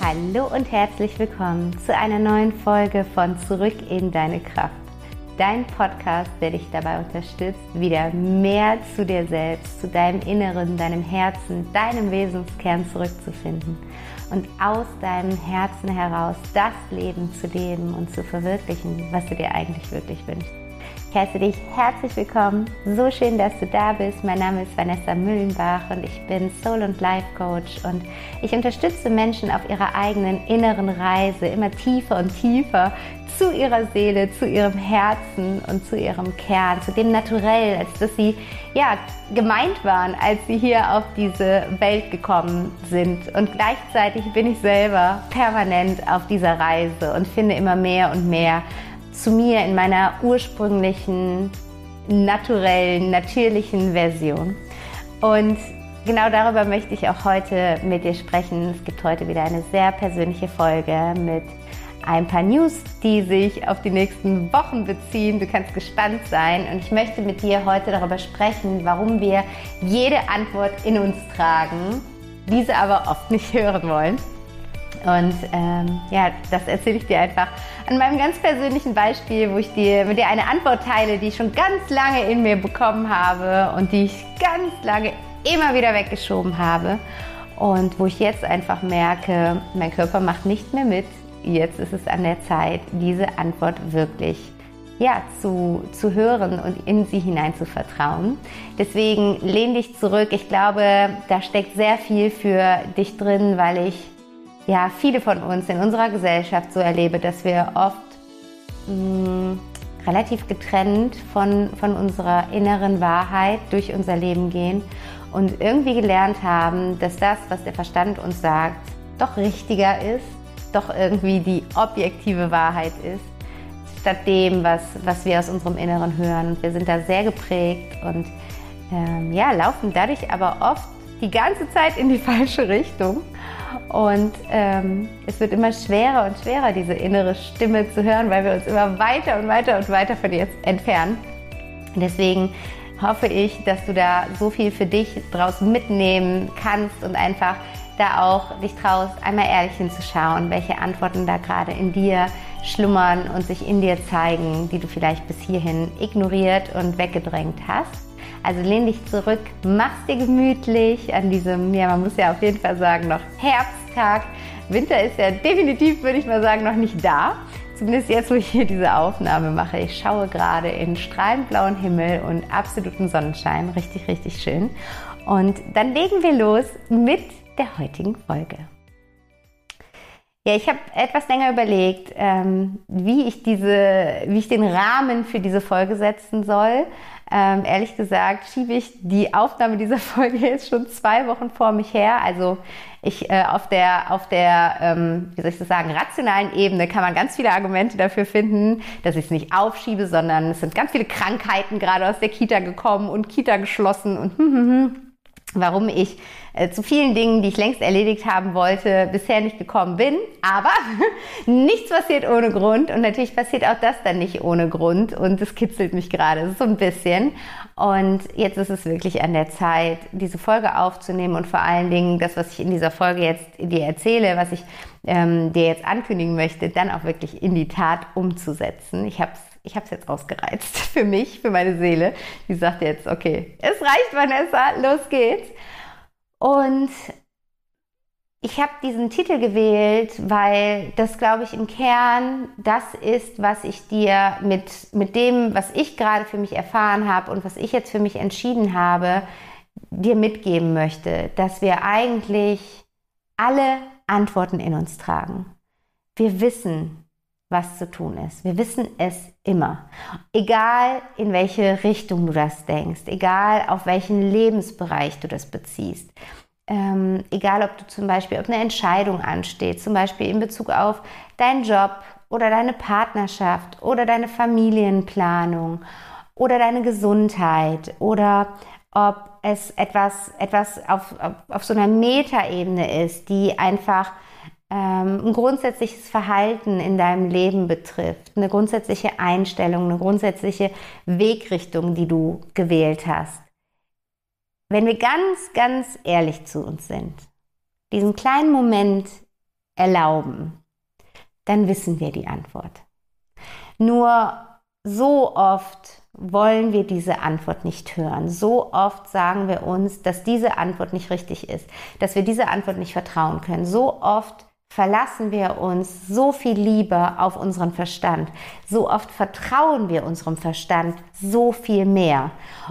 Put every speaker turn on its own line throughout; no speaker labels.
Hallo und herzlich willkommen zu einer neuen Folge von Zurück in deine Kraft. Dein Podcast, der dich dabei unterstützt, wieder mehr zu dir selbst, zu deinem Inneren, deinem Herzen, deinem Wesenskern zurückzufinden und aus deinem Herzen heraus das Leben zu leben und zu verwirklichen, was du dir eigentlich wirklich wünschst. Ich heiße dich herzlich willkommen. So schön, dass du da bist. Mein Name ist Vanessa Müllenbach und ich bin Soul- und Life Coach und ich unterstütze Menschen auf ihrer eigenen inneren Reise immer tiefer und tiefer zu ihrer Seele, zu ihrem Herzen und zu ihrem Kern, zu dem Naturell, als dass sie ja gemeint waren, als sie hier auf diese Welt gekommen sind. Und gleichzeitig bin ich selber permanent auf dieser Reise und finde immer mehr und mehr zu mir in meiner ursprünglichen, naturellen, natürlichen Version. Und genau darüber möchte ich auch heute mit dir sprechen. Es gibt heute wieder eine sehr persönliche Folge mit ein paar News, die sich auf die nächsten Wochen beziehen. Du kannst gespannt sein und ich möchte mit dir heute darüber sprechen, warum wir jede Antwort in uns tragen, diese aber oft nicht hören wollen. Und ähm, ja, das erzähle ich dir einfach an meinem ganz persönlichen Beispiel, wo ich dir mit dir eine Antwort teile, die ich schon ganz lange in mir bekommen habe und die ich ganz lange immer wieder weggeschoben habe. Und wo ich jetzt einfach merke, mein Körper macht nicht mehr mit. Jetzt ist es an der Zeit, diese Antwort wirklich ja, zu, zu hören und in sie hinein zu vertrauen. Deswegen lehn dich zurück. Ich glaube, da steckt sehr viel für dich drin, weil ich ja, viele von uns in unserer Gesellschaft so erlebe, dass wir oft mh, mm, relativ getrennt von, von unserer inneren Wahrheit durch unser Leben gehen und irgendwie gelernt haben, dass das, was der Verstand uns sagt, doch richtiger ist, doch irgendwie die objektive Wahrheit ist, statt dem, was, was wir aus unserem Inneren hören. Wir sind da sehr geprägt und ähm, ja, laufen dadurch aber oft die ganze Zeit in die falsche Richtung und ähm, es wird immer schwerer und schwerer, diese innere Stimme zu hören, weil wir uns immer weiter und weiter und weiter von ihr entfernen. Deswegen hoffe ich, dass du da so viel für dich draus mitnehmen kannst und einfach da auch dich traust, einmal ehrlich hinzuschauen, welche Antworten da gerade in dir schlummern und sich in dir zeigen, die du vielleicht bis hierhin ignoriert und weggedrängt hast. Also lehn dich zurück, mach's dir gemütlich an diesem, ja, man muss ja auf jeden Fall sagen, noch Herbsttag. Winter ist ja definitiv, würde ich mal sagen, noch nicht da. Zumindest jetzt, wo ich hier diese Aufnahme mache. Ich schaue gerade in strahlend blauen Himmel und absoluten Sonnenschein. Richtig, richtig schön. Und dann legen wir los mit der heutigen Folge. Ja, ich habe etwas länger überlegt, ähm, wie ich diese, wie ich den Rahmen für diese Folge setzen soll. Ähm, ehrlich gesagt schiebe ich die Aufnahme dieser Folge jetzt schon zwei Wochen vor mich her. Also ich äh, auf der, auf der ähm, wie soll ich das sagen, rationalen Ebene kann man ganz viele Argumente dafür finden, dass ich es nicht aufschiebe, sondern es sind ganz viele Krankheiten gerade aus der Kita gekommen und Kita geschlossen und hm, hm, hm, warum ich äh, zu vielen Dingen, die ich längst erledigt haben wollte, bisher nicht gekommen bin. Aber nichts passiert ohne Grund und natürlich passiert auch das dann nicht ohne Grund und es kitzelt mich gerade so ein bisschen. Und jetzt ist es wirklich an der Zeit, diese Folge aufzunehmen und vor allen Dingen das, was ich in dieser Folge jetzt dir erzähle, was ich ähm, dir jetzt ankündigen möchte, dann auch wirklich in die Tat umzusetzen. Ich habe es ich habe es jetzt ausgereizt für mich, für meine Seele. Die sagt jetzt, okay, es reicht, Vanessa, los geht's. Und ich habe diesen Titel gewählt, weil das, glaube ich, im Kern das ist, was ich dir mit, mit dem, was ich gerade für mich erfahren habe und was ich jetzt für mich entschieden habe, dir mitgeben möchte, dass wir eigentlich alle Antworten in uns tragen. Wir wissen, was zu tun ist. Wir wissen es immer. Egal in welche Richtung du das denkst, egal auf welchen Lebensbereich du das beziehst. Ähm, egal, ob du zum Beispiel, ob eine Entscheidung ansteht, zum Beispiel in Bezug auf deinen Job oder deine Partnerschaft oder deine Familienplanung oder deine Gesundheit oder ob es etwas, etwas auf, auf, auf so einer Metaebene ist, die einfach ein grundsätzliches Verhalten in deinem Leben betrifft, eine grundsätzliche Einstellung, eine grundsätzliche Wegrichtung, die du gewählt hast. Wenn wir ganz, ganz ehrlich zu uns sind, diesen kleinen Moment erlauben, dann wissen wir die Antwort. Nur so oft wollen wir diese Antwort nicht hören. So oft sagen wir uns, dass diese Antwort nicht richtig ist, dass wir diese Antwort nicht vertrauen können. So oft verlassen wir uns so viel lieber auf unseren Verstand. So oft vertrauen wir unserem Verstand so viel mehr.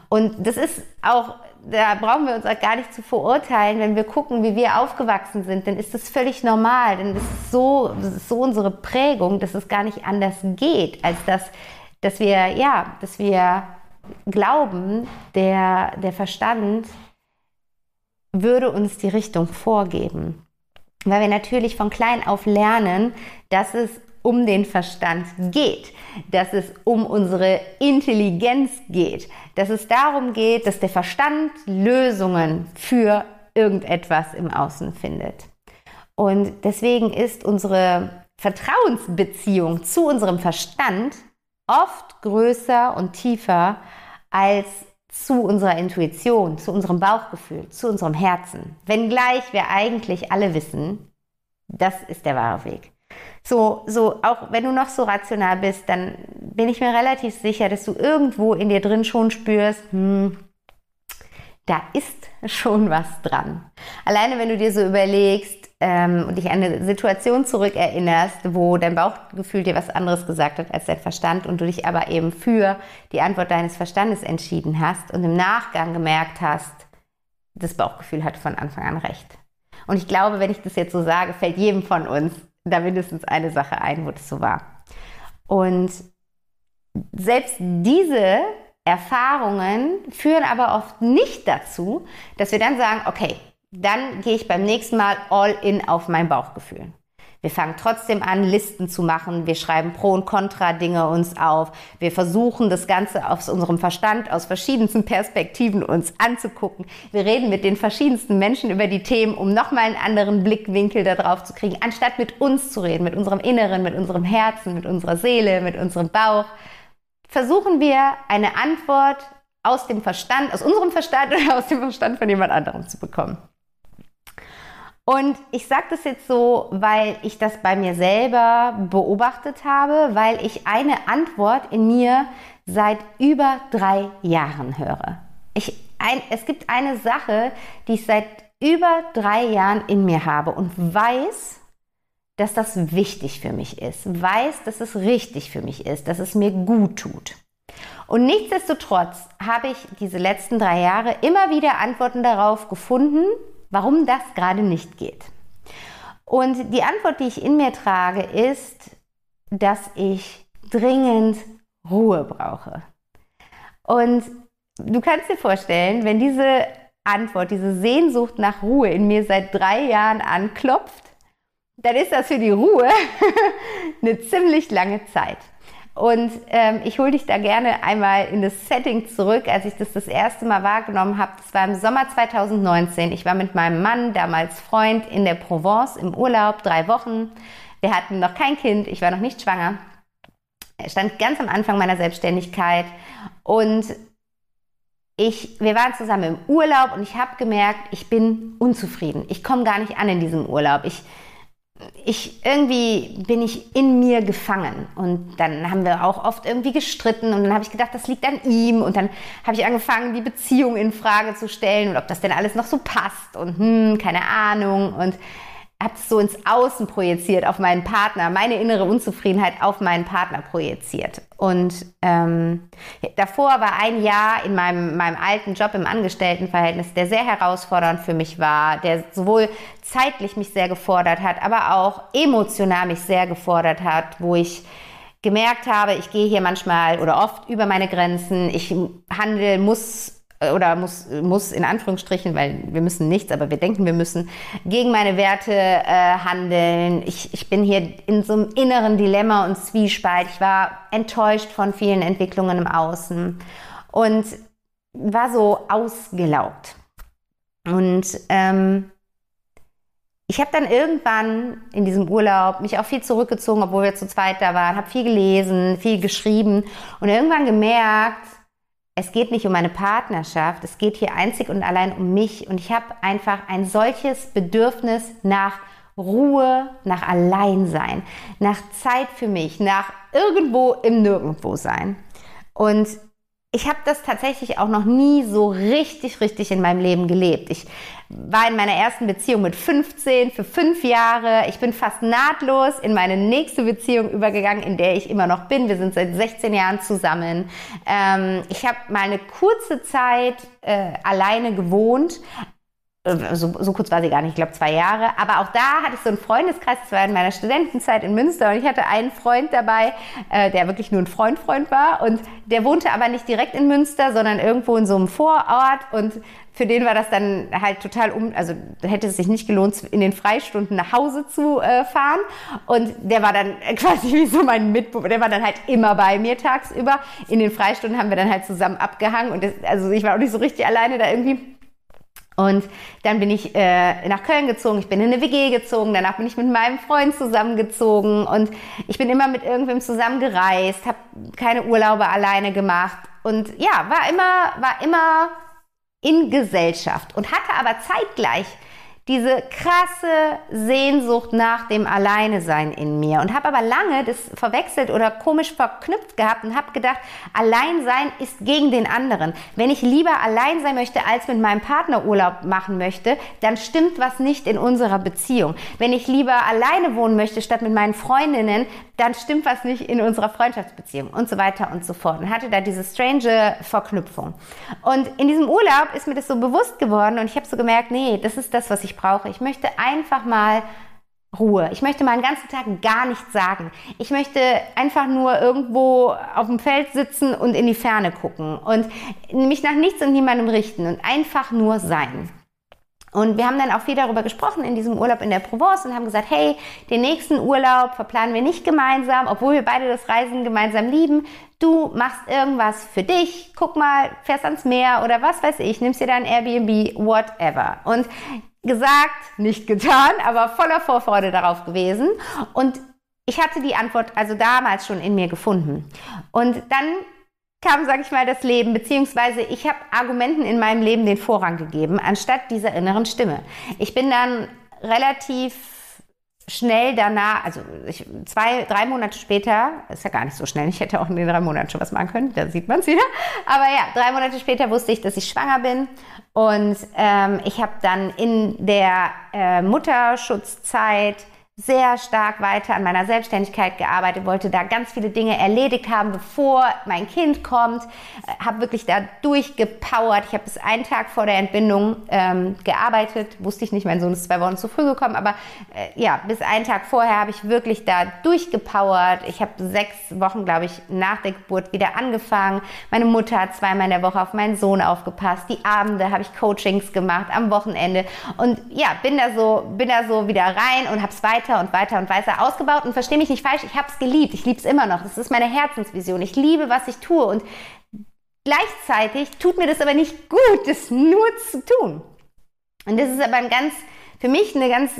Und das ist auch, da brauchen wir uns auch gar nicht zu verurteilen, wenn wir gucken, wie wir aufgewachsen sind, dann ist das völlig normal, denn das ist so, ist so unsere Prägung, dass es gar nicht anders geht, als dass dass wir, ja, dass wir glauben, der, der Verstand würde uns die Richtung vorgeben. Weil wir natürlich von klein auf lernen, dass es um den Verstand geht, dass es um unsere Intelligenz geht, dass es darum geht, dass der Verstand Lösungen für irgendetwas im Außen findet. Und deswegen ist unsere Vertrauensbeziehung zu unserem Verstand oft größer und tiefer als zu unserer Intuition, zu unserem Bauchgefühl, zu unserem Herzen. Wenngleich wir eigentlich alle wissen, das ist der wahre Weg. So, so, auch wenn du noch so rational bist, dann bin ich mir relativ sicher, dass du irgendwo in dir drin schon spürst, hm, da ist schon was dran. Alleine wenn du dir so überlegst, ähm, und dich an eine Situation zurückerinnerst, wo dein Bauchgefühl dir was anderes gesagt hat als dein Verstand und du dich aber eben für die Antwort deines Verstandes entschieden hast und im Nachgang gemerkt hast, das Bauchgefühl hat von Anfang an recht. Und ich glaube, wenn ich das jetzt so sage, fällt jedem von uns da mindestens eine Sache ein, wo das so war. Und selbst diese Erfahrungen führen aber oft nicht dazu, dass wir dann sagen, okay, dann gehe ich beim nächsten Mal all in auf mein Bauchgefühl. Wir fangen trotzdem an, Listen zu machen. Wir schreiben Pro- und Contra-Dinge uns auf. Wir versuchen, das Ganze aus unserem Verstand, aus verschiedensten Perspektiven uns anzugucken. Wir reden mit den verschiedensten Menschen über die Themen, um nochmal einen anderen Blickwinkel darauf zu kriegen, anstatt mit uns zu reden, mit unserem Inneren, mit unserem Herzen, mit unserer Seele, mit unserem Bauch. Versuchen wir eine Antwort aus dem Verstand, aus unserem Verstand oder aus dem Verstand von jemand anderem zu bekommen. Und ich sage das jetzt so, weil ich das bei mir selber beobachtet habe, weil ich eine Antwort in mir seit über drei Jahren höre. Ich, ein, es gibt eine Sache, die ich seit über drei Jahren in mir habe und weiß, dass das wichtig für mich ist, weiß, dass es richtig für mich ist, dass es mir gut tut. Und nichtsdestotrotz habe ich diese letzten drei Jahre immer wieder Antworten darauf gefunden, warum das gerade nicht geht. Und die Antwort, die ich in mir trage, ist, dass ich dringend Ruhe brauche. Und du kannst dir vorstellen, wenn diese Antwort, diese Sehnsucht nach Ruhe in mir seit drei Jahren anklopft, dann ist das für die Ruhe eine ziemlich lange Zeit. Und ähm, ich hole dich da gerne einmal in das Setting zurück, als ich das das erste Mal wahrgenommen habe. Das war im Sommer 2019. Ich war mit meinem Mann, damals Freund, in der Provence im Urlaub, drei Wochen. Wir hatten noch kein Kind, ich war noch nicht schwanger. Er stand ganz am Anfang meiner Selbstständigkeit und ich, wir waren zusammen im Urlaub und ich habe gemerkt, ich bin unzufrieden. Ich komme gar nicht an in diesem Urlaub. Ich, ich irgendwie bin ich in mir gefangen. Und dann haben wir auch oft irgendwie gestritten. Und dann habe ich gedacht, das liegt an ihm. Und dann habe ich angefangen, die Beziehung in Frage zu stellen und ob das denn alles noch so passt. Und hm, keine Ahnung. Und habe es so ins Außen projiziert auf meinen Partner, meine innere Unzufriedenheit auf meinen Partner projiziert. Und ähm, davor war ein Jahr in meinem, meinem alten Job im Angestelltenverhältnis, der sehr herausfordernd für mich war, der sowohl zeitlich mich sehr gefordert hat, aber auch emotional mich sehr gefordert hat, wo ich gemerkt habe, ich gehe hier manchmal oder oft über meine Grenzen, ich handle, muss äh, oder muss, muss in Anführungsstrichen, weil wir müssen nichts, aber wir denken, wir müssen gegen meine Werte äh, handeln. Ich, ich bin hier in so einem inneren Dilemma und Zwiespalt. Ich war enttäuscht von vielen Entwicklungen im Außen und war so ausgelaugt. Und ähm, ich habe dann irgendwann in diesem Urlaub mich auch viel zurückgezogen, obwohl wir zu zweit da waren, habe viel gelesen, viel geschrieben und irgendwann gemerkt, es geht nicht um eine Partnerschaft, es geht hier einzig und allein um mich und ich habe einfach ein solches Bedürfnis nach Ruhe, nach Alleinsein, nach Zeit für mich, nach irgendwo im Nirgendwo sein. Und ich habe das tatsächlich auch noch nie so richtig, richtig in meinem Leben gelebt. Ich war in meiner ersten Beziehung mit 15 für fünf Jahre. Ich bin fast nahtlos in meine nächste Beziehung übergegangen, in der ich immer noch bin. Wir sind seit 16 Jahren zusammen. Ähm, ich habe mal eine kurze Zeit äh, alleine gewohnt, so, so kurz war sie gar nicht, ich glaube zwei Jahre. Aber auch da hatte ich so einen Freundeskreis, das war in meiner Studentenzeit in Münster und ich hatte einen Freund dabei, äh, der wirklich nur ein Freund-Freund war und der wohnte aber nicht direkt in Münster, sondern irgendwo in so einem Vorort und für den war das dann halt total um, also hätte es sich nicht gelohnt, in den Freistunden nach Hause zu äh, fahren. Und der war dann quasi wie so mein Mitbewohner, der war dann halt immer bei mir tagsüber. In den Freistunden haben wir dann halt zusammen abgehangen und das, also ich war auch nicht so richtig alleine da irgendwie und dann bin ich äh, nach Köln gezogen, ich bin in eine WG gezogen, danach bin ich mit meinem Freund zusammengezogen und ich bin immer mit irgendwem zusammengereist, habe keine Urlaube alleine gemacht und ja, war immer, war immer in Gesellschaft und hatte aber zeitgleich diese krasse Sehnsucht nach dem Alleinesein in mir und habe aber lange das verwechselt oder komisch verknüpft gehabt und habe gedacht, Alleinsein ist gegen den anderen. Wenn ich lieber allein sein möchte, als mit meinem Partner Urlaub machen möchte, dann stimmt was nicht in unserer Beziehung. Wenn ich lieber alleine wohnen möchte, statt mit meinen Freundinnen, dann stimmt was nicht in unserer Freundschaftsbeziehung und so weiter und so fort. Und hatte da diese strange Verknüpfung. Und in diesem Urlaub ist mir das so bewusst geworden und ich habe so gemerkt, nee, das ist das, was ich brauche. Ich möchte einfach mal Ruhe. Ich möchte mal einen ganzen Tag gar nichts sagen. Ich möchte einfach nur irgendwo auf dem Feld sitzen und in die Ferne gucken und mich nach nichts und niemandem richten und einfach nur sein. Und wir haben dann auch viel darüber gesprochen in diesem Urlaub in der Provence und haben gesagt, hey, den nächsten Urlaub verplanen wir nicht gemeinsam, obwohl wir beide das Reisen gemeinsam lieben. Du machst irgendwas für dich, guck mal, fährst ans Meer oder was weiß ich, nimmst dir dein Airbnb, whatever. Und gesagt, nicht getan, aber voller Vorfreude darauf gewesen. Und ich hatte die Antwort also damals schon in mir gefunden. Und dann kam, sage ich mal, das Leben, beziehungsweise ich habe Argumenten in meinem Leben den Vorrang gegeben, anstatt dieser inneren Stimme. Ich bin dann relativ schnell danach, also ich, zwei, drei Monate später, ist ja gar nicht so schnell, ich hätte auch in den drei Monaten schon was machen können, da sieht man es wieder. Aber ja, drei Monate später wusste ich, dass ich schwanger bin und ähm, ich habe dann in der äh, Mutterschutzzeit sehr stark weiter an meiner Selbstständigkeit gearbeitet, wollte da ganz viele Dinge erledigt haben, bevor mein Kind kommt, äh, habe wirklich da durchgepowert. Ich habe bis einen Tag vor der Entbindung ähm, gearbeitet, wusste ich nicht, mein Sohn ist zwei Wochen zu früh gekommen, aber äh, ja, bis einen Tag vorher habe ich wirklich da durchgepowert. Ich habe sechs Wochen, glaube ich, nach der Geburt wieder angefangen. Meine Mutter hat zweimal in der Woche auf meinen Sohn aufgepasst. Die Abende habe ich Coachings gemacht am Wochenende und ja, bin da so, bin da so wieder rein und habe es weiter weiter und weiter und weiter ausgebaut. Und verstehe mich nicht falsch, ich habe es geliebt, ich liebe es immer noch, das ist meine Herzensvision, ich liebe, was ich tue. Und gleichzeitig tut mir das aber nicht gut, das nur zu tun. Und das ist aber ein ganz, für mich eine ganz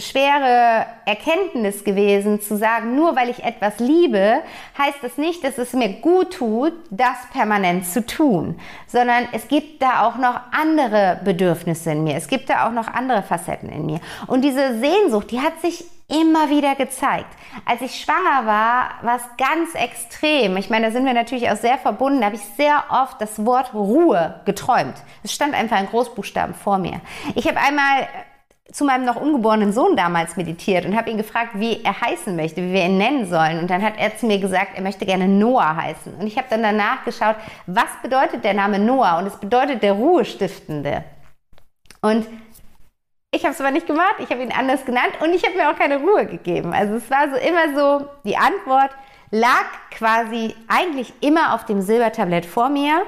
schwere Erkenntnis gewesen, zu sagen, nur weil ich etwas liebe, heißt das nicht, dass es mir gut tut, das permanent zu tun, sondern es gibt da auch noch andere Bedürfnisse in mir, es gibt da auch noch andere Facetten in mir. Und diese Sehnsucht, die hat sich immer wieder gezeigt. Als ich schwanger war, war es ganz extrem. Ich meine, da sind wir natürlich auch sehr verbunden. Da habe ich sehr oft das Wort Ruhe geträumt. Es stand einfach in Großbuchstaben vor mir. Ich habe einmal zu meinem noch ungeborenen Sohn damals meditiert und habe ihn gefragt, wie er heißen möchte, wie wir ihn nennen sollen. Und dann hat er zu mir gesagt, er möchte gerne Noah heißen. Und ich habe dann danach geschaut, was bedeutet der Name Noah? Und es bedeutet der Ruhestiftende. Und ich habe es aber nicht gemacht, ich habe ihn anders genannt und ich habe mir auch keine Ruhe gegeben. Also es war so immer so, die Antwort lag quasi eigentlich immer auf dem Silbertablett vor mir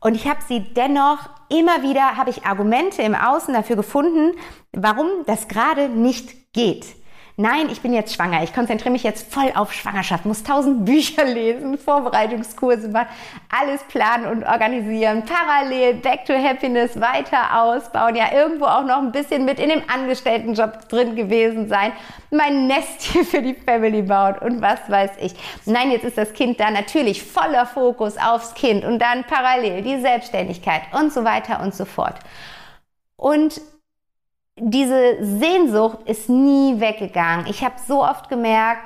und ich habe sie dennoch immer wieder, habe ich Argumente im Außen dafür gefunden, warum das gerade nicht geht. Nein, ich bin jetzt schwanger. Ich konzentriere mich jetzt voll auf Schwangerschaft, muss tausend Bücher lesen, Vorbereitungskurse machen, alles planen und organisieren, parallel Back to Happiness weiter ausbauen, ja irgendwo auch noch ein bisschen mit in dem Angestelltenjob drin gewesen sein, mein Nest hier für die Family bauen und was weiß ich. Nein, jetzt ist das Kind da natürlich voller Fokus aufs Kind und dann parallel die Selbstständigkeit und so weiter und so fort. Und diese Sehnsucht ist nie weggegangen. Ich habe so oft gemerkt,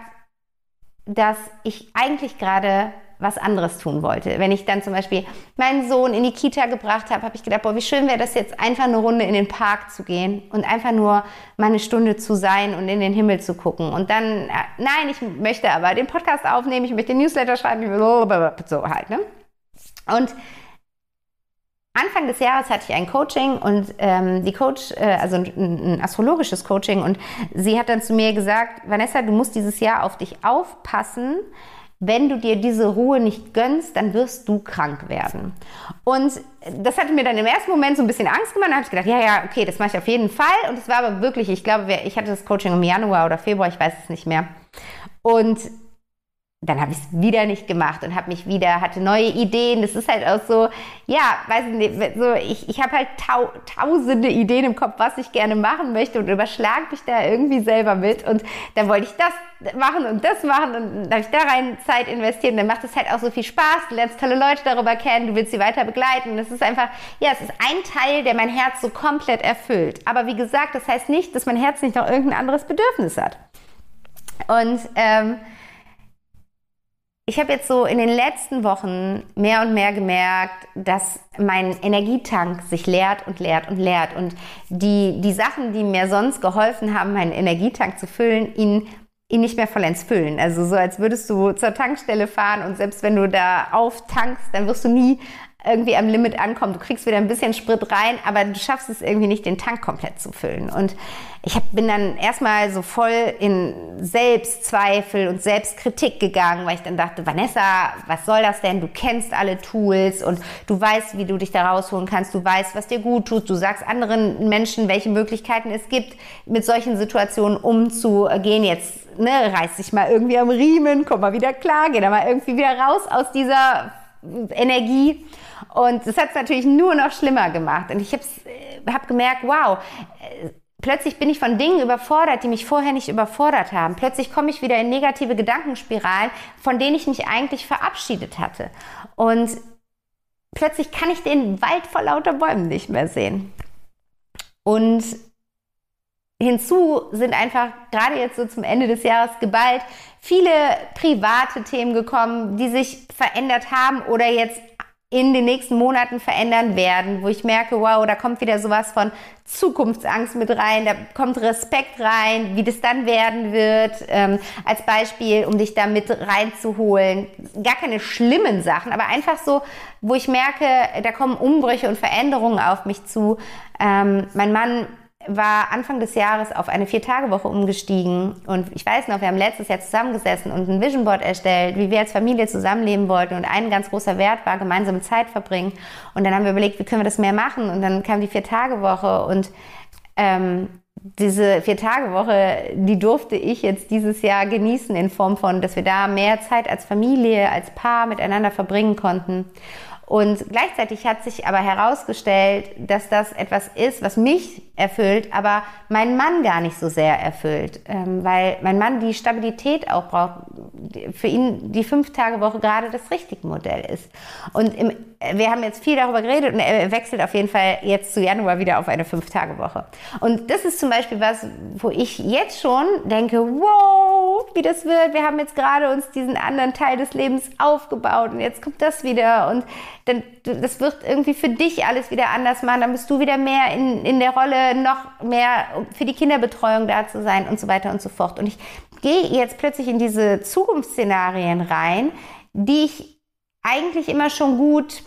dass ich eigentlich gerade was anderes tun wollte. Wenn ich dann zum Beispiel meinen Sohn in die Kita gebracht habe, habe ich gedacht, boah, wie schön wäre das jetzt, einfach eine Runde in den Park zu gehen und einfach nur mal eine Stunde zu sein und in den Himmel zu gucken. Und dann, äh, nein, ich möchte aber den Podcast aufnehmen, ich möchte den Newsletter schreiben, so halt, ne? Und Anfang des Jahres hatte ich ein Coaching und ähm, die Coach, äh, also ein, ein, astrologisches Coaching und sie hat dann zu mir gesagt, Vanessa, du musst dieses Jahr auf dich aufpassen, wenn du dir diese Ruhe nicht gönnst, dann wirst du krank werden. Und das hatte mir dann im ersten Moment so ein bisschen Angst gemacht. Da habe ich gedacht, ja, ja, okay, das mache ich auf jeden Fall. Und es war aber wirklich, ich glaube, ich hatte das Coaching im Januar oder Februar, ich weiß es nicht mehr. Und dann habe ich es wieder nicht gemacht und habe mich wieder, hatte neue Ideen. Das ist halt auch so, ja, weiß nicht, so, ich, ich habe halt tau, tausende Ideen im Kopf, was ich gerne machen möchte und überschlag mich da irgendwie selber mit. Und dann wollte ich das machen und das machen und dann habe ich da rein Zeit investiert. Und dann macht es halt auch so viel Spaß. Du lernst tolle Leute darüber kennen, du willst sie weiter begleiten. Das ist einfach, ja, es ist ein Teil, der mein Herz so komplett erfüllt. Aber wie gesagt, das heißt nicht, dass mein Herz nicht noch irgendein anderes Bedürfnis hat. Und ähm, ich habe jetzt so in den letzten Wochen mehr und mehr gemerkt, dass mein Energietank sich leert und leert und leert. Und die, die Sachen, die mir sonst geholfen haben, meinen Energietank zu füllen, ihn, ihn nicht mehr vollends füllen. Also so, als würdest du zur Tankstelle fahren und selbst wenn du da auftankst, dann wirst du nie irgendwie am Limit ankommen. Du kriegst wieder ein bisschen Sprit rein, aber du schaffst es irgendwie nicht, den Tank komplett zu füllen. Und ich hab, bin dann erstmal so voll in Selbstzweifel und Selbstkritik gegangen, weil ich dann dachte, Vanessa, was soll das denn? Du kennst alle Tools und du weißt, wie du dich da rausholen kannst. Du weißt, was dir gut tut. Du sagst anderen Menschen, welche Möglichkeiten es gibt, mit solchen Situationen umzugehen. Jetzt ne, reiß dich mal irgendwie am Riemen, komm mal wieder klar, geh da mal irgendwie wieder raus aus dieser Energie. Und das hat es natürlich nur noch schlimmer gemacht. Und ich habe äh, hab gemerkt, wow, äh, plötzlich bin ich von Dingen überfordert, die mich vorher nicht überfordert haben. Plötzlich komme ich wieder in negative Gedankenspiralen, von denen ich mich eigentlich verabschiedet hatte. Und plötzlich kann ich den Wald vor lauter Bäumen nicht mehr sehen. Und hinzu sind einfach gerade jetzt so zum Ende des Jahres geballt viele private Themen gekommen, die sich verändert haben oder jetzt in den nächsten Monaten verändern werden, wo ich merke, wow, da kommt wieder sowas von Zukunftsangst mit rein, da kommt Respekt rein, wie das dann werden wird, ähm, als Beispiel, um dich da mit reinzuholen. Gar keine schlimmen Sachen, aber einfach so, wo ich merke, da kommen Umbrüche und Veränderungen auf mich zu. Ähm, mein Mann war Anfang des Jahres auf eine Vier-Tage-Woche umgestiegen. Und ich weiß noch, wir haben letztes Jahr zusammengesessen und ein Vision Board erstellt, wie wir als Familie zusammenleben wollten. Und ein ganz großer Wert war gemeinsame Zeit verbringen. Und dann haben wir überlegt, wie können wir das mehr machen? Und dann kam die Vier-Tage-Woche und ähm, diese Vier-Tage-Woche, die durfte ich jetzt dieses Jahr genießen in Form von, dass wir da mehr Zeit als Familie, als Paar miteinander verbringen konnten. Und gleichzeitig hat sich aber herausgestellt, dass das etwas ist, was mich erfüllt, aber mein Mann gar nicht so sehr erfüllt, ähm, weil mein Mann die Stabilität auch braucht. Für ihn die Fünf-Tage-Woche gerade das richtige Modell ist. Und im, wir haben jetzt viel darüber geredet und er wechselt auf jeden Fall jetzt zu Januar wieder auf eine Fünf-Tage-Woche. Und das ist zum Beispiel was, wo ich jetzt schon denke, wow, wie das wird. Wir haben jetzt gerade uns diesen anderen Teil des Lebens aufgebaut und jetzt kommt das wieder und dann, das wird irgendwie für dich alles wieder anders machen, dann bist du wieder mehr in, in der Rolle, noch mehr für die Kinderbetreuung da zu sein und so weiter und so fort. Und ich gehe jetzt plötzlich in diese Zukunftsszenarien rein, die ich eigentlich immer schon gut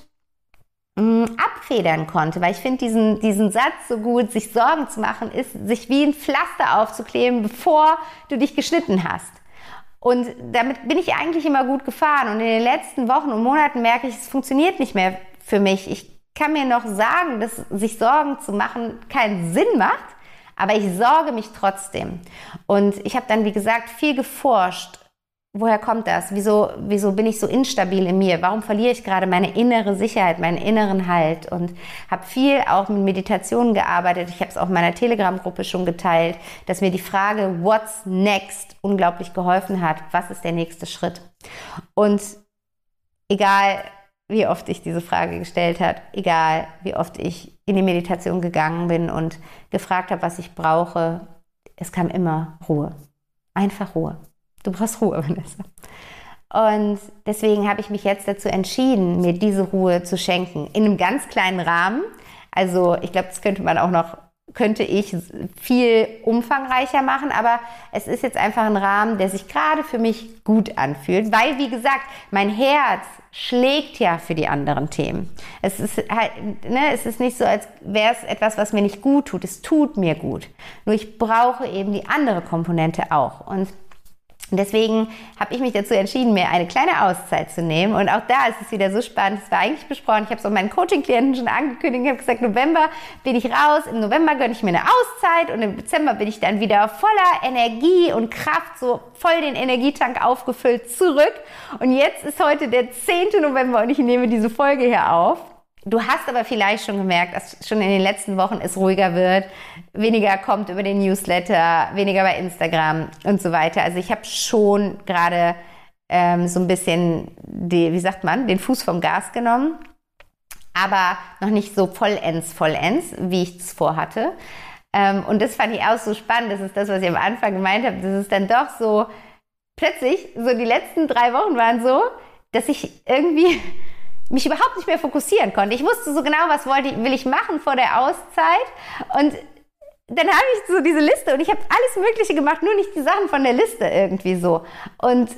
mm, abfedern konnte, weil ich finde diesen, diesen Satz so gut, sich Sorgen zu machen, ist, sich wie ein Pflaster aufzukleben, bevor du dich geschnitten hast. Und damit bin ich eigentlich immer gut gefahren. Und in den letzten Wochen und Monaten merke ich, es funktioniert nicht mehr für mich. Ich kann mir noch sagen, dass sich Sorgen zu machen keinen Sinn macht, aber ich sorge mich trotzdem. Und ich habe dann, wie gesagt, viel geforscht woher kommt das? Wieso, wieso bin ich so instabil in mir? Warum verliere ich gerade meine innere Sicherheit, meinen inneren Halt? Und habe viel auch mit Meditationen gearbeitet. Ich habe es auch in meiner Telegram-Gruppe schon geteilt, dass mir die Frage What's next unglaublich geholfen hat. Was ist der nächste Schritt? Und egal, wie oft ich diese Frage gestellt habe, egal wie oft ich in die Meditation gegangen bin und gefragt habe, was ich brauche, es kam immer Ruhe. Einfach Ruhe. Du brauchst Ruhe, Vanessa. Und deswegen habe ich mich jetzt dazu entschieden, mir diese Ruhe zu schenken. In einem ganz kleinen Rahmen. Also ich glaube, das könnte man auch noch, könnte ich viel umfangreicher machen, aber es ist jetzt einfach ein Rahmen, der sich gerade für mich gut anfühlt, weil, wie gesagt, mein Herz schlägt ja für die anderen Themen. Es ist halt, ne, es ist nicht so, als wäre es etwas, was mir nicht gut tut. Es tut mir gut. Nur ich brauche eben die andere Komponente auch. Und und deswegen habe ich mich dazu entschieden, mir eine kleine Auszeit zu nehmen. Und auch da ist es wieder so spannend. Es war eigentlich besprochen. Ich habe es auch meinen Coaching-Klienten schon angekündigt. Ich habe gesagt, November bin ich raus. Im November gönne ich mir eine Auszeit. Und im Dezember bin ich dann wieder voller Energie und Kraft, so voll den Energietank aufgefüllt zurück. Und jetzt ist heute der 10. November und ich nehme diese Folge hier auf. Du hast aber vielleicht schon gemerkt, dass schon in den letzten Wochen es ruhiger wird, weniger kommt über den Newsletter, weniger bei Instagram und so weiter. Also ich habe schon gerade ähm, so ein bisschen, die, wie sagt man, den Fuß vom Gas genommen, aber noch nicht so vollends, vollends, wie ich es vorhatte. Ähm, und das fand ich auch so spannend. Das ist das, was ich am Anfang gemeint habe. Das ist dann doch so, plötzlich, so die letzten drei Wochen waren so, dass ich irgendwie mich überhaupt nicht mehr fokussieren konnte. Ich wusste so genau, was wollte ich, will ich machen vor der Auszeit und dann habe ich so diese Liste und ich habe alles Mögliche gemacht, nur nicht die Sachen von der Liste irgendwie so. Und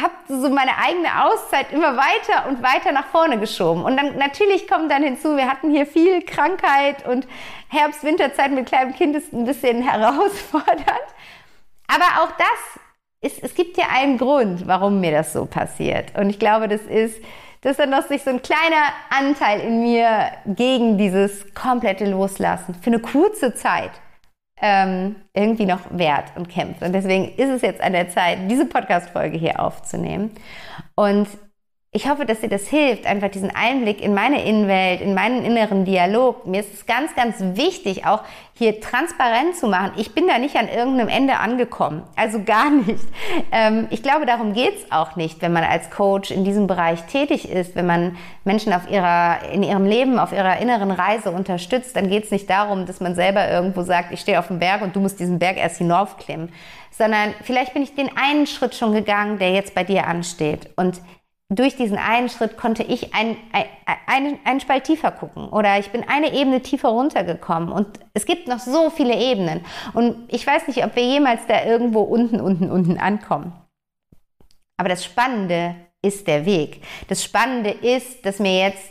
habe so meine eigene Auszeit immer weiter und weiter nach vorne geschoben. Und dann natürlich kommt dann hinzu, wir hatten hier viel Krankheit und Herbst, Winterzeit mit kleinem Kind ist ein bisschen herausfordernd. Aber auch das ist, es gibt ja einen Grund, warum mir das so passiert. Und ich glaube, das ist, dass dann noch sich so ein kleiner Anteil in mir gegen dieses komplette Loslassen für eine kurze Zeit ähm, irgendwie noch wehrt und kämpft. Und deswegen ist es jetzt an der Zeit, diese Podcast-Folge hier aufzunehmen. Und ich hoffe, dass dir das hilft, einfach diesen Einblick in meine Innenwelt, in meinen inneren Dialog. Mir ist es ganz, ganz wichtig, auch hier transparent zu machen. Ich bin da nicht an irgendeinem Ende angekommen. Also gar nicht. Ähm, ich glaube, darum geht's auch nicht, wenn man als Coach in diesem Bereich tätig ist, wenn man Menschen auf ihrer, in ihrem Leben, auf ihrer inneren Reise unterstützt, dann geht's nicht darum, dass man selber irgendwo sagt, ich stehe auf dem Berg und du musst diesen Berg erst hinaufklimmen. Sondern vielleicht bin ich den einen Schritt schon gegangen, der jetzt bei dir ansteht. Und durch diesen einen Schritt konnte ich ein, ein, ein, einen Spalt tiefer gucken oder ich bin eine Ebene tiefer runtergekommen und es gibt noch so viele Ebenen und ich weiß nicht, ob wir jemals da irgendwo unten, unten, unten ankommen. Aber das Spannende ist der Weg. Das Spannende ist, dass mir jetzt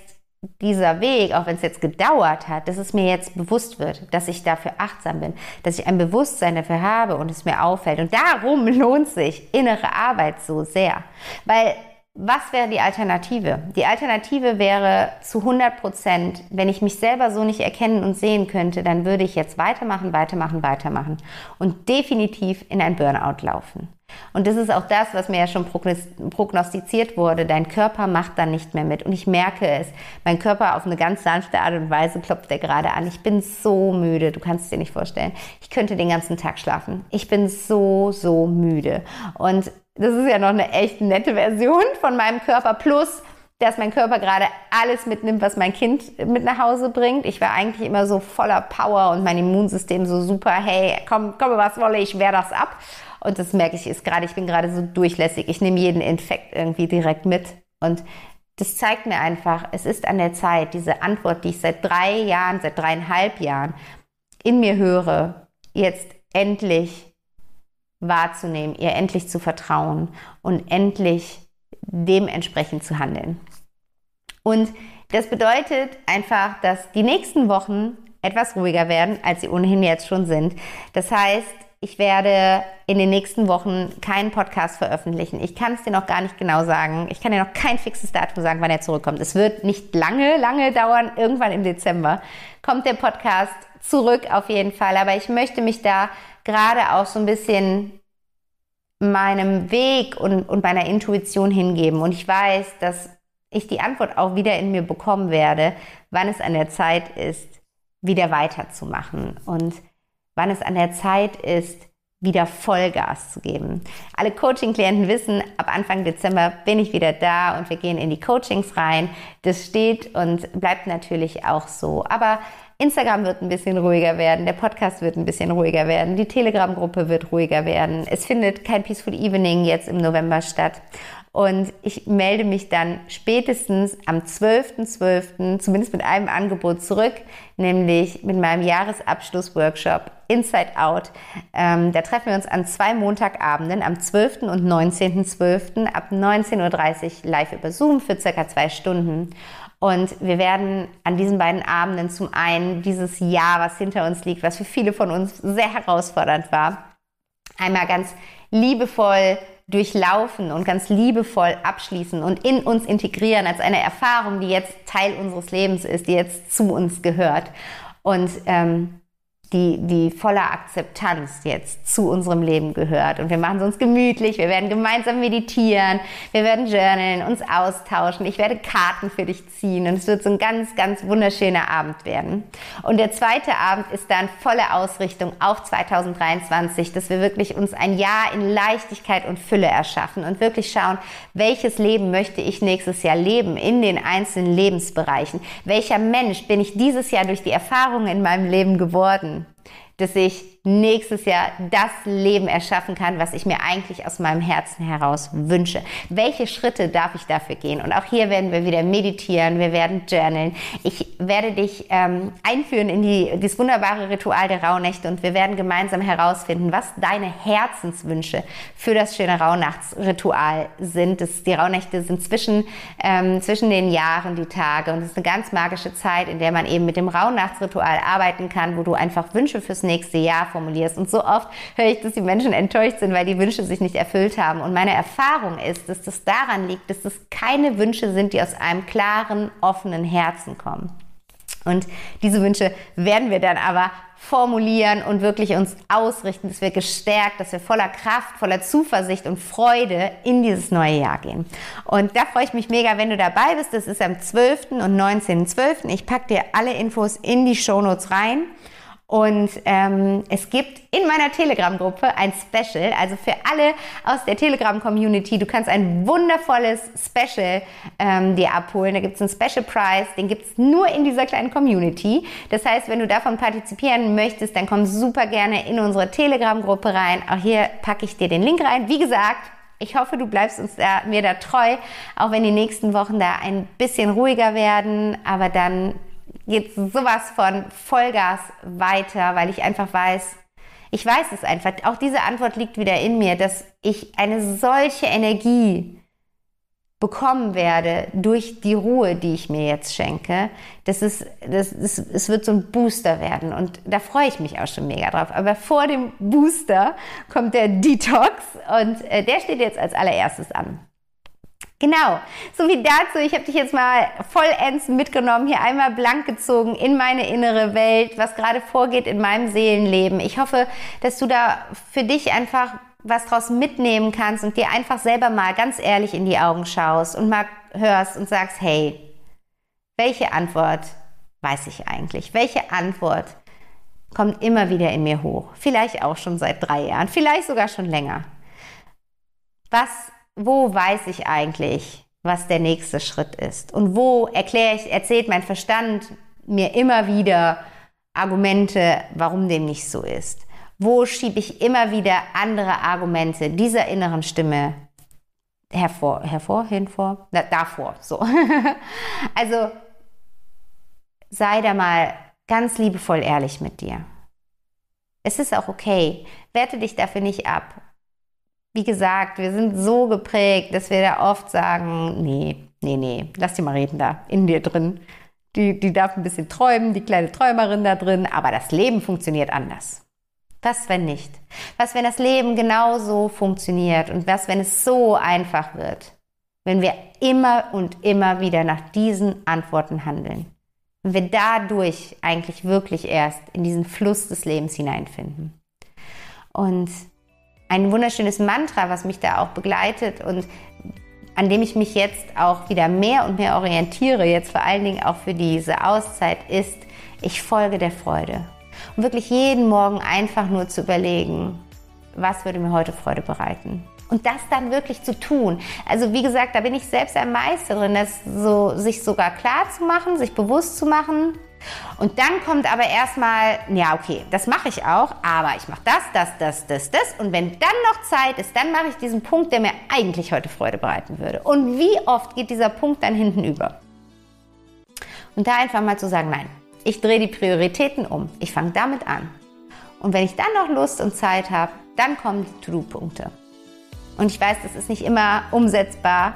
dieser Weg, auch wenn es jetzt gedauert hat, dass es mir jetzt bewusst wird, dass ich dafür achtsam bin, dass ich ein Bewusstsein dafür habe und es mir auffällt. Und darum lohnt sich innere Arbeit so sehr. Weil was wäre die Alternative? Die Alternative wäre zu 100 Prozent, wenn ich mich selber so nicht erkennen und sehen könnte, dann würde ich jetzt weitermachen, weitermachen, weitermachen und definitiv in ein Burnout laufen. Und das ist auch das, was mir ja schon prognostiziert wurde. Dein Körper macht dann nicht mehr mit. Und ich merke es. Mein Körper auf eine ganz sanfte Art und Weise klopft er gerade an. Ich bin so müde. Du kannst es dir nicht vorstellen. Ich könnte den ganzen Tag schlafen. Ich bin so, so müde. Und das ist ja noch eine echt nette Version von meinem Körper. Plus, dass mein Körper gerade alles mitnimmt, was mein Kind mit nach Hause bringt. Ich war eigentlich immer so voller Power und mein Immunsystem so super, hey, komm, komm, was wolle, ich wehr das ab. Und das merke ich ist gerade, ich bin gerade so durchlässig. Ich nehme jeden Infekt irgendwie direkt mit. Und das zeigt mir einfach, es ist an der Zeit, diese Antwort, die ich seit drei Jahren, seit dreieinhalb Jahren in mir höre, jetzt endlich wahrzunehmen, ihr endlich zu vertrauen und endlich dementsprechend zu handeln. Und das bedeutet einfach, dass die nächsten Wochen etwas ruhiger werden, als sie ohnehin jetzt schon sind. Das heißt, ich werde in den nächsten Wochen keinen Podcast veröffentlichen. Ich kann es dir noch gar nicht genau sagen. Ich kann dir noch kein fixes Datum sagen, wann er zurückkommt. Es wird nicht lange, lange dauern. Irgendwann im Dezember kommt der Podcast zurück auf jeden Fall. Aber ich möchte mich da gerade auch so ein bisschen meinem Weg und, und meiner Intuition hingeben. Und ich weiß, dass ich die Antwort auch wieder in mir bekommen werde, wann es an der Zeit ist, wieder weiterzumachen und wann es an der Zeit ist, wieder Vollgas zu geben. Alle Coaching-Klienten wissen, ab Anfang Dezember bin ich wieder da und wir gehen in die Coachings rein. Das steht und bleibt natürlich auch so. Aber Instagram wird ein bisschen ruhiger werden, der Podcast wird ein bisschen ruhiger werden, die Telegram-Gruppe wird ruhiger werden. Es findet kein Peaceful Evening jetzt im November statt. Und ich melde mich dann spätestens am 12.12., .12., zumindest mit einem Angebot zurück, nämlich mit meinem Jahresabschluss-Workshop Inside Out. Ähm, da treffen wir uns an zwei Montagabenden, am 12. und 19.12. ab 19.30 Uhr live über Zoom für circa zwei Stunden. Und wir werden an diesen beiden Abenden zum einen dieses Jahr, was hinter uns liegt, was für viele von uns sehr herausfordernd war, einmal ganz liebevoll durchlaufen und ganz liebevoll abschließen und in uns integrieren als eine Erfahrung, die jetzt Teil unseres Lebens ist, die jetzt zu uns gehört. Und ähm, die, die voller Akzeptanz jetzt zu unserem Leben gehört. Und wir machen es uns gemütlich, wir werden gemeinsam meditieren, wir werden journalen, uns austauschen, ich werde Karten für dich ziehen und es wird so ein ganz, ganz wunderschöner Abend werden. Und der zweite Abend ist dann volle Ausrichtung auf 2023, dass wir wirklich uns ein Jahr in Leichtigkeit und Fülle erschaffen und wirklich schauen, welches Leben möchte ich nächstes Jahr leben in den einzelnen Lebensbereichen. Welcher Mensch bin ich dieses Jahr durch die Erfahrungen in meinem Leben geworden? Dass ich nächstes Jahr das Leben erschaffen kann, was ich mir eigentlich aus meinem Herzen heraus wünsche. Welche Schritte darf ich dafür gehen? Und auch hier werden wir wieder meditieren, wir werden journalen. Ich werde dich ähm, einführen in die, dieses wunderbare Ritual der Rauhnächte und wir werden gemeinsam herausfinden, was deine Herzenswünsche für das schöne Rauhnachtsritual sind. Das, die Rauhnächte sind zwischen, ähm, zwischen den Jahren die Tage und es ist eine ganz magische Zeit, in der man eben mit dem Rauhnachtsritual arbeiten kann, wo du einfach Wünsche fürs nächste Jahr formulierst. Und so oft höre ich, dass die Menschen enttäuscht sind, weil die Wünsche sich nicht erfüllt haben. Und meine Erfahrung ist, dass das daran liegt, dass das keine Wünsche sind, die aus einem klaren, offenen Herzen kommen. Und diese Wünsche werden wir dann aber formulieren und wirklich uns ausrichten, dass wir gestärkt, dass wir voller Kraft, voller Zuversicht und Freude in dieses neue Jahr gehen. Und da freue ich mich mega, wenn du dabei bist. Das ist am 12. und 19.12. Ich packe dir alle Infos in die Shownotes rein. Und ähm, es gibt in meiner Telegram-Gruppe ein Special, also für alle aus der Telegram-Community. Du kannst ein wundervolles Special ähm, dir abholen. Da gibt es einen Special Prize, den gibt es nur in dieser kleinen Community. Das heißt, wenn du davon partizipieren möchtest, dann komm super gerne in unsere Telegram-Gruppe rein. Auch hier packe ich dir den Link rein. Wie gesagt, ich hoffe, du bleibst uns da, mir da treu, auch wenn die nächsten Wochen da ein bisschen ruhiger werden, aber dann geht sowas von Vollgas weiter, weil ich einfach weiß, ich weiß es einfach. Auch diese Antwort liegt wieder in mir, dass ich eine solche Energie bekommen werde durch die Ruhe, die ich mir jetzt schenke. Das ist, das, das, es wird so ein Booster werden und da freue ich mich auch schon mega drauf. Aber vor dem Booster kommt der Detox und äh, der steht jetzt als allererstes an. Genau, so wie dazu. Ich habe dich jetzt mal vollends mitgenommen, hier einmal blank gezogen in meine innere Welt, was gerade vorgeht in meinem Seelenleben. Ich hoffe, dass du da für dich einfach was draus mitnehmen kannst und dir einfach selber mal ganz ehrlich in die Augen schaust und mal hörst und sagst, hey, welche Antwort weiß ich eigentlich? Welche Antwort kommt immer wieder in mir hoch? Vielleicht auch schon seit drei Jahren, vielleicht sogar schon länger. Was wo weiß ich eigentlich, was der nächste Schritt ist? Und wo erkläre ich, erzählt mein Verstand mir immer wieder Argumente, warum dem nicht so ist? Wo schiebe ich immer wieder andere Argumente dieser inneren Stimme hervor, hervor, hinvor, Na, davor, so. also sei da mal ganz liebevoll ehrlich mit dir. Es ist auch okay. Werte dich dafür nicht ab wie gesagt, wir sind so geprägt, dass wir da oft sagen, nee, nee, nee, lass die mal reden da in dir drin. Die, die darf ein bisschen träumen, die kleine Träumerin da drin, aber das Leben funktioniert anders. Was, wenn nicht? Was, wenn das Leben genauso funktioniert und was, wenn es so einfach wird? Wenn wir immer und immer wieder nach diesen Antworten handeln. Wenn wir dadurch eigentlich wirklich erst in diesen Fluss des Lebens hineinfinden. Und ein wunderschönes Mantra, was mich da auch begleitet und an dem ich mich jetzt auch wieder mehr und mehr orientiere, jetzt vor allen Dingen auch für diese Auszeit, ist, ich folge der Freude. Und wirklich jeden Morgen einfach nur zu überlegen, was würde mir heute Freude bereiten. Und das dann wirklich zu tun. Also wie gesagt, da bin ich selbst ein Meister drin, das so, sich sogar klar zu machen, sich bewusst zu machen. Und dann kommt aber erstmal, ja, okay, das mache ich auch, aber ich mache das, das, das, das, das. Und wenn dann noch Zeit ist, dann mache ich diesen Punkt, der mir eigentlich heute Freude bereiten würde. Und wie oft geht dieser Punkt dann hinten über? Und da einfach mal zu sagen, nein, ich drehe die Prioritäten um. Ich fange damit an. Und wenn ich dann noch Lust und Zeit habe, dann kommen die To-Do-Punkte. Und ich weiß, das ist nicht immer umsetzbar,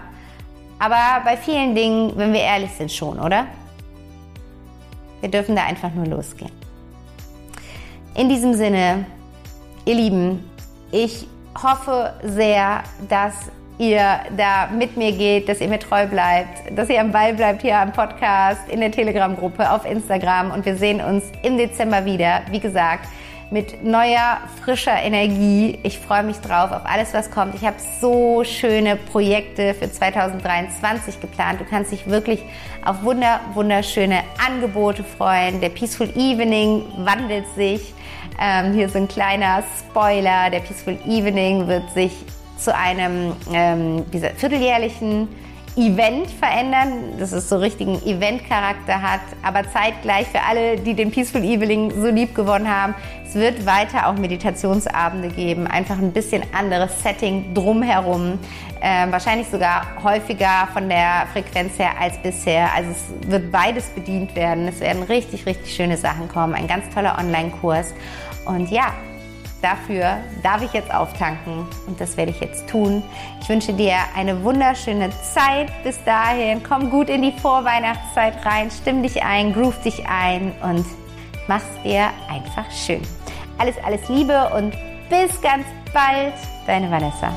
aber bei vielen Dingen, wenn wir ehrlich sind, schon, oder? Wir dürfen da einfach nur losgehen. In diesem Sinne, ihr Lieben, ich hoffe sehr, dass ihr da mit mir geht, dass ihr mir treu bleibt, dass ihr am Ball bleibt hier am Podcast, in der Telegram-Gruppe, auf Instagram und wir sehen uns im Dezember wieder. Wie gesagt, mit neuer, frischer Energie. Ich freue mich drauf auf alles, was kommt. Ich habe so schöne Projekte für 2023 geplant. Du kannst dich wirklich auf wunder, wunderschöne Angebote freuen. Der Peaceful Evening wandelt sich. Ähm, hier ist ein kleiner Spoiler. Der Peaceful Evening wird sich zu einem ähm, dieser vierteljährlichen Event verändern, dass es so richtigen Event-Charakter hat, aber zeitgleich für alle, die den Peaceful Evening so lieb gewonnen haben, es wird weiter auch Meditationsabende geben, einfach ein bisschen anderes Setting drumherum, äh, wahrscheinlich sogar häufiger von der Frequenz her als bisher. Also es wird beides bedient werden. Es werden richtig, richtig schöne Sachen kommen, ein ganz toller Online-Kurs und ja, Dafür darf ich jetzt auftanken und das werde ich jetzt tun. Ich wünsche dir eine wunderschöne Zeit bis dahin. Komm gut in die Vorweihnachtszeit rein, stimm dich ein, groove dich ein und mach's dir einfach schön. Alles, alles Liebe und bis ganz bald, deine Vanessa.